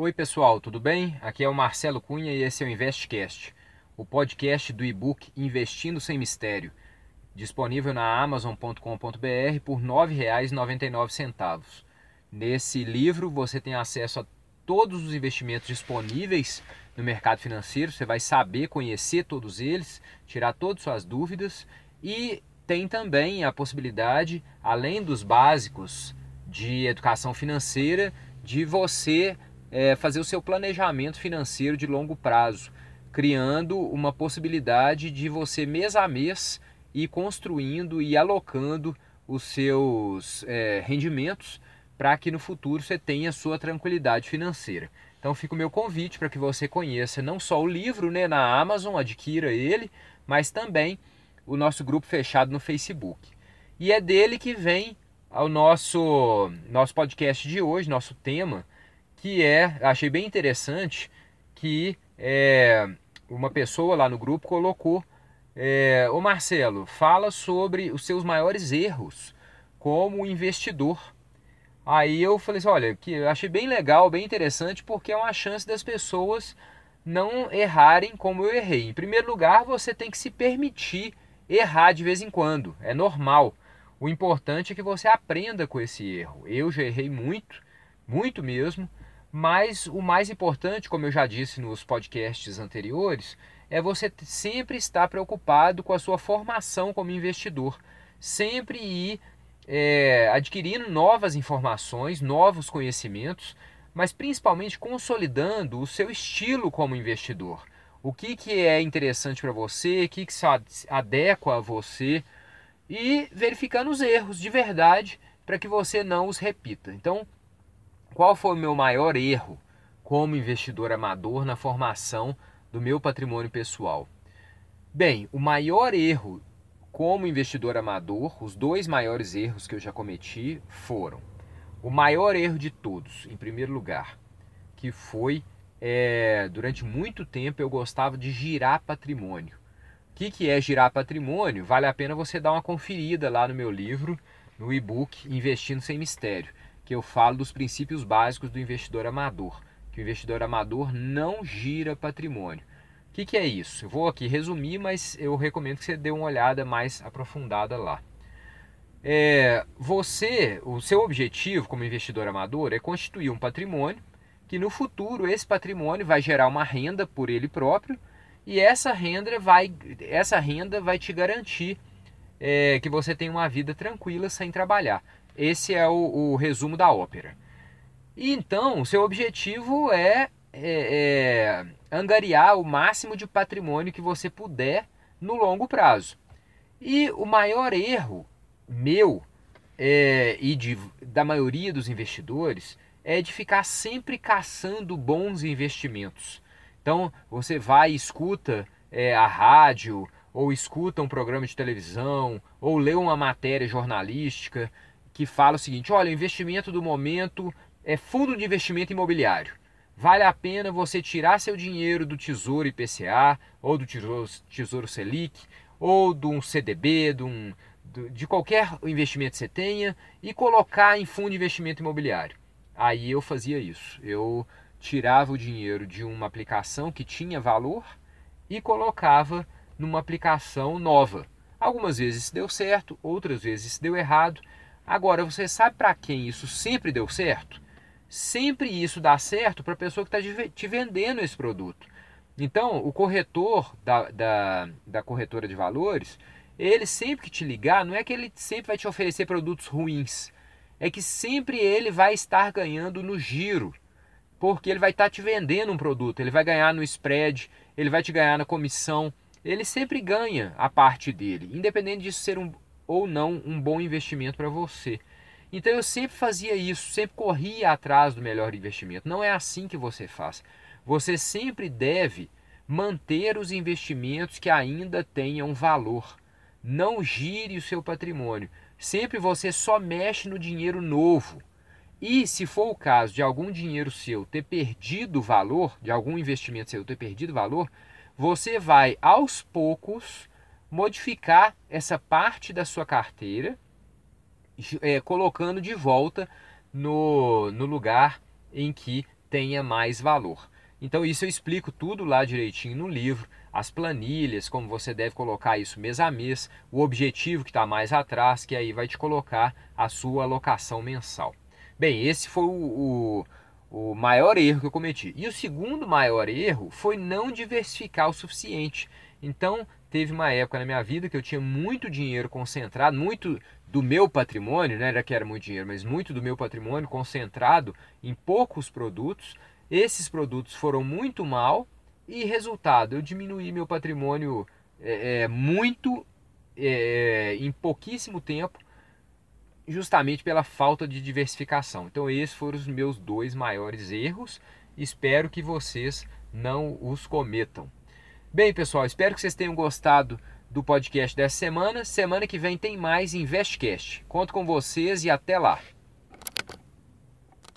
Oi pessoal, tudo bem? Aqui é o Marcelo Cunha e esse é o Investcast, o podcast do e-book Investindo Sem Mistério, disponível na amazon.com.br por R$ 9,99. Nesse livro você tem acesso a todos os investimentos disponíveis no mercado financeiro, você vai saber conhecer todos eles, tirar todas suas dúvidas e tem também a possibilidade, além dos básicos de educação financeira, de você é, fazer o seu planejamento financeiro de longo prazo, criando uma possibilidade de você mês a mês ir construindo e alocando os seus é, rendimentos para que no futuro você tenha sua tranquilidade financeira. Então fica o meu convite para que você conheça não só o livro né, na Amazon, adquira ele, mas também o nosso grupo fechado no Facebook. E é dele que vem o nosso, nosso podcast de hoje, nosso tema, que é, achei bem interessante, que é, uma pessoa lá no grupo colocou, é, ô Marcelo, fala sobre os seus maiores erros como investidor. Aí eu falei assim, olha, que eu achei bem legal, bem interessante, porque é uma chance das pessoas não errarem como eu errei. Em primeiro lugar, você tem que se permitir errar de vez em quando, é normal. O importante é que você aprenda com esse erro. Eu já errei muito, muito mesmo, mas o mais importante, como eu já disse nos podcasts anteriores, é você sempre estar preocupado com a sua formação como investidor. Sempre ir é, adquirindo novas informações, novos conhecimentos, mas principalmente consolidando o seu estilo como investidor. O que, que é interessante para você, o que, que se adequa a você e verificando os erros de verdade para que você não os repita. Então, qual foi o meu maior erro como investidor amador na formação do meu patrimônio pessoal? Bem, o maior erro como investidor amador, os dois maiores erros que eu já cometi foram o maior erro de todos, em primeiro lugar, que foi é, durante muito tempo eu gostava de girar patrimônio. O que, que é girar patrimônio? Vale a pena você dar uma conferida lá no meu livro, no e-book Investindo Sem Mistério que eu falo dos princípios básicos do investidor amador, que o investidor amador não gira patrimônio. O que, que é isso? Eu vou aqui resumir, mas eu recomendo que você dê uma olhada mais aprofundada lá. É, você, o seu objetivo como investidor amador é constituir um patrimônio que no futuro esse patrimônio vai gerar uma renda por ele próprio e essa renda vai, essa renda vai te garantir é, que você tenha uma vida tranquila sem trabalhar. Esse é o, o resumo da ópera. E então, seu objetivo é, é, é angariar o máximo de patrimônio que você puder no longo prazo. E o maior erro meu é, e de, da maioria dos investidores é de ficar sempre caçando bons investimentos. Então você vai e escuta é, a rádio, ou escuta um programa de televisão, ou lê uma matéria jornalística que fala o seguinte: olha, o investimento do momento é fundo de investimento imobiliário. Vale a pena você tirar seu dinheiro do Tesouro IPCA, ou do Tesouro, tesouro Selic, ou de um CDB, de, um, de qualquer investimento que você tenha, e colocar em fundo de investimento imobiliário. Aí eu fazia isso. Eu tirava o dinheiro de uma aplicação que tinha valor e colocava numa aplicação nova. Algumas vezes deu certo, outras vezes deu errado, Agora, você sabe para quem isso sempre deu certo? Sempre isso dá certo para a pessoa que está te vendendo esse produto. Então, o corretor da, da, da corretora de valores, ele sempre que te ligar, não é que ele sempre vai te oferecer produtos ruins, é que sempre ele vai estar ganhando no giro, porque ele vai estar te vendendo um produto, ele vai ganhar no spread, ele vai te ganhar na comissão, ele sempre ganha a parte dele, independente disso ser um, ou não um bom investimento para você. Então eu sempre fazia isso, sempre corria atrás do melhor investimento. Não é assim que você faz. Você sempre deve manter os investimentos que ainda tenham valor. Não gire o seu patrimônio. Sempre você só mexe no dinheiro novo. E se for o caso de algum dinheiro seu ter perdido valor, de algum investimento seu ter perdido valor, você vai aos poucos modificar essa parte da sua carteira, é, colocando de volta no, no lugar em que tenha mais valor. Então isso eu explico tudo lá direitinho no livro, as planilhas, como você deve colocar isso mês a mês, o objetivo que está mais atrás, que aí vai te colocar a sua alocação mensal. Bem, esse foi o, o, o maior erro que eu cometi. E o segundo maior erro foi não diversificar o suficiente. Então, teve uma época na minha vida que eu tinha muito dinheiro concentrado, muito do meu patrimônio, né, era que era muito dinheiro, mas muito do meu patrimônio concentrado em poucos produtos. Esses produtos foram muito mal e resultado, eu diminuí meu patrimônio é, é, muito é, em pouquíssimo tempo, justamente pela falta de diversificação. Então esses foram os meus dois maiores erros. Espero que vocês não os cometam. Bem, pessoal, espero que vocês tenham gostado do podcast dessa semana. Semana que vem tem mais InvestCast. Conto com vocês e até lá.